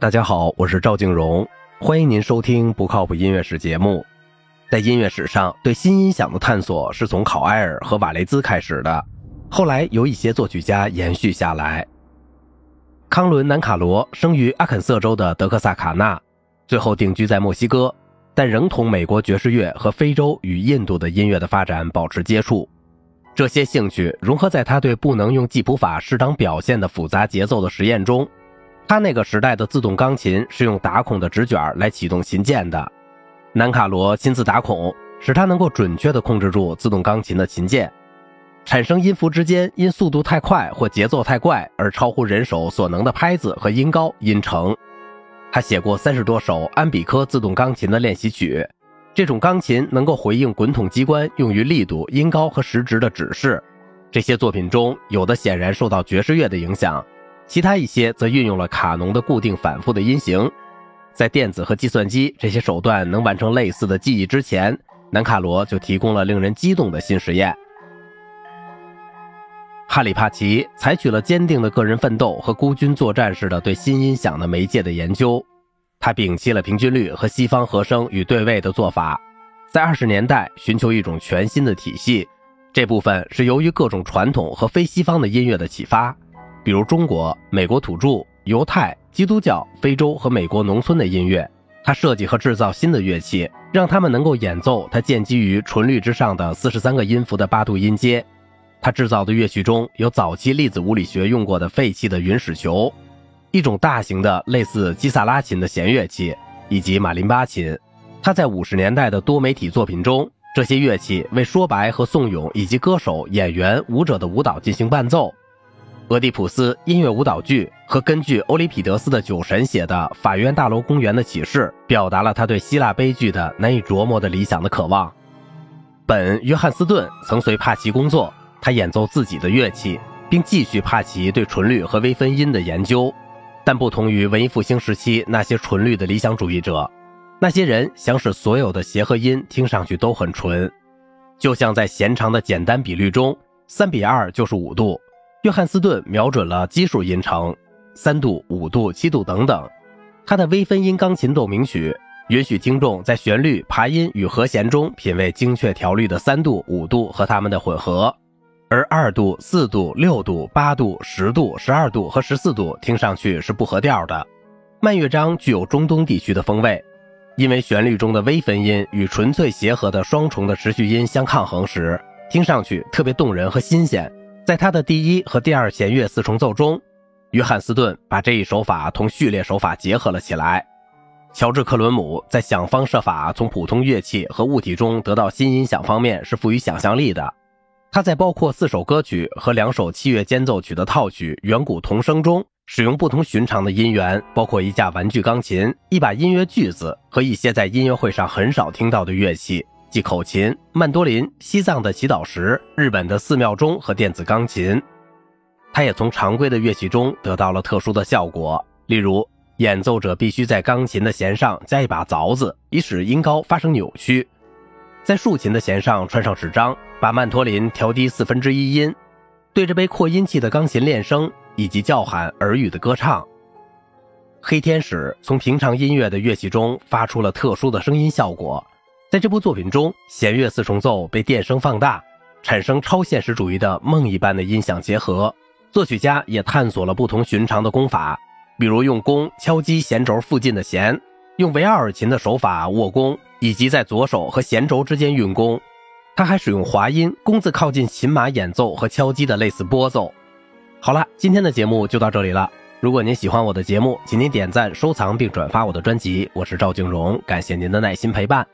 大家好，我是赵静荣，欢迎您收听《不靠谱音乐史》节目。在音乐史上，对新音响的探索是从考埃尔和瓦雷兹开始的，后来由一些作曲家延续下来。康伦·南卡罗生于阿肯色州的德克萨卡纳，最后定居在墨西哥，但仍同美国爵士乐和非洲与印度的音乐的发展保持接触。这些兴趣融合在他对不能用记谱法适当表现的复杂节奏的实验中。他那个时代的自动钢琴是用打孔的纸卷来启动琴键的，南卡罗亲自打孔，使他能够准确地控制住自动钢琴的琴键，产生音符之间因速度太快或节奏太怪而超乎人手所能的拍子和音高、音程。他写过三十多首安比科自动钢琴的练习曲，这种钢琴能够回应滚筒机关用于力度、音高和时值的指示。这些作品中有的显然受到爵士乐的影响。其他一些则运用了卡农的固定反复的音型，在电子和计算机这些手段能完成类似的记忆之前，南卡罗就提供了令人激动的新实验。哈里帕奇采取了坚定的个人奋斗和孤军作战式的对新音响的媒介的研究，他摒弃了平均律和西方和声与对位的做法，在二十年代寻求一种全新的体系，这部分是由于各种传统和非西方的音乐的启发。比如中国、美国土著、犹太、基督教、非洲和美国农村的音乐，他设计和制造新的乐器，让他们能够演奏他建基于纯律之上的四十三个音符的八度音阶。他制造的乐器中有早期粒子物理学用过的废弃的云石球，一种大型的类似基萨拉琴的弦乐器，以及马林巴琴。他在五十年代的多媒体作品中，这些乐器为说白和颂咏以及歌手、演员、舞者的舞蹈进行伴奏。俄狄浦斯音乐舞蹈剧和根据欧里庇得斯的《酒神》写的《法院大楼公园的启示》，表达了他对希腊悲剧的难以琢磨的理想的渴望。本·约翰斯顿曾随帕奇工作，他演奏自己的乐器，并继续帕奇对纯律和微分音的研究。但不同于文艺复兴时期那些纯律的理想主义者，那些人想使所有的协和音听上去都很纯，就像在弦长的简单比率中，三比二就是五度。约翰斯顿瞄准了奇数音程，三度、五度、七度等等。他的微分音钢琴奏鸣曲允许听众在旋律、爬音与和弦中品味精确调律的三度、五度和它们的混合，而二度、四度、六度、八度、十度、十二度和十四度听上去是不合调的。慢乐章具有中东地区的风味，因为旋律中的微分音与纯粹协和的双重的持续音相抗衡时，听上去特别动人和新鲜。在他的第一和第二弦乐四重奏中，约翰斯顿把这一手法同序列手法结合了起来。乔治克伦姆在想方设法从普通乐器和物体中得到新音响方面是富于想象力的。他在包括四首歌曲和两首器乐间奏曲的套曲《远古童声》中，使用不同寻常的音源，包括一架玩具钢琴、一把音乐锯子和一些在音乐会上很少听到的乐器。即口琴、曼多林、西藏的祈祷石、日本的寺庙钟和电子钢琴，他也从常规的乐器中得到了特殊的效果。例如，演奏者必须在钢琴的弦上加一把凿子，以使音高发生扭曲；在竖琴的弦上穿上纸张，把曼托林调低四分之一音；对着被扩音器的钢琴练声，以及叫喊耳语的歌唱。黑天使从平常音乐的乐器中发出了特殊的声音效果。在这部作品中，弦乐四重奏被电声放大，产生超现实主义的梦一般的音响结合。作曲家也探索了不同寻常的功法，比如用弓敲击弦轴附近的弦，用维奥尔琴的手法握弓，以及在左手和弦轴之间运弓。他还使用滑音，弓子靠近琴码演奏和敲击的类似拨奏。好了，今天的节目就到这里了。如果您喜欢我的节目，请您点赞、收藏并转发我的专辑。我是赵静荣，感谢您的耐心陪伴。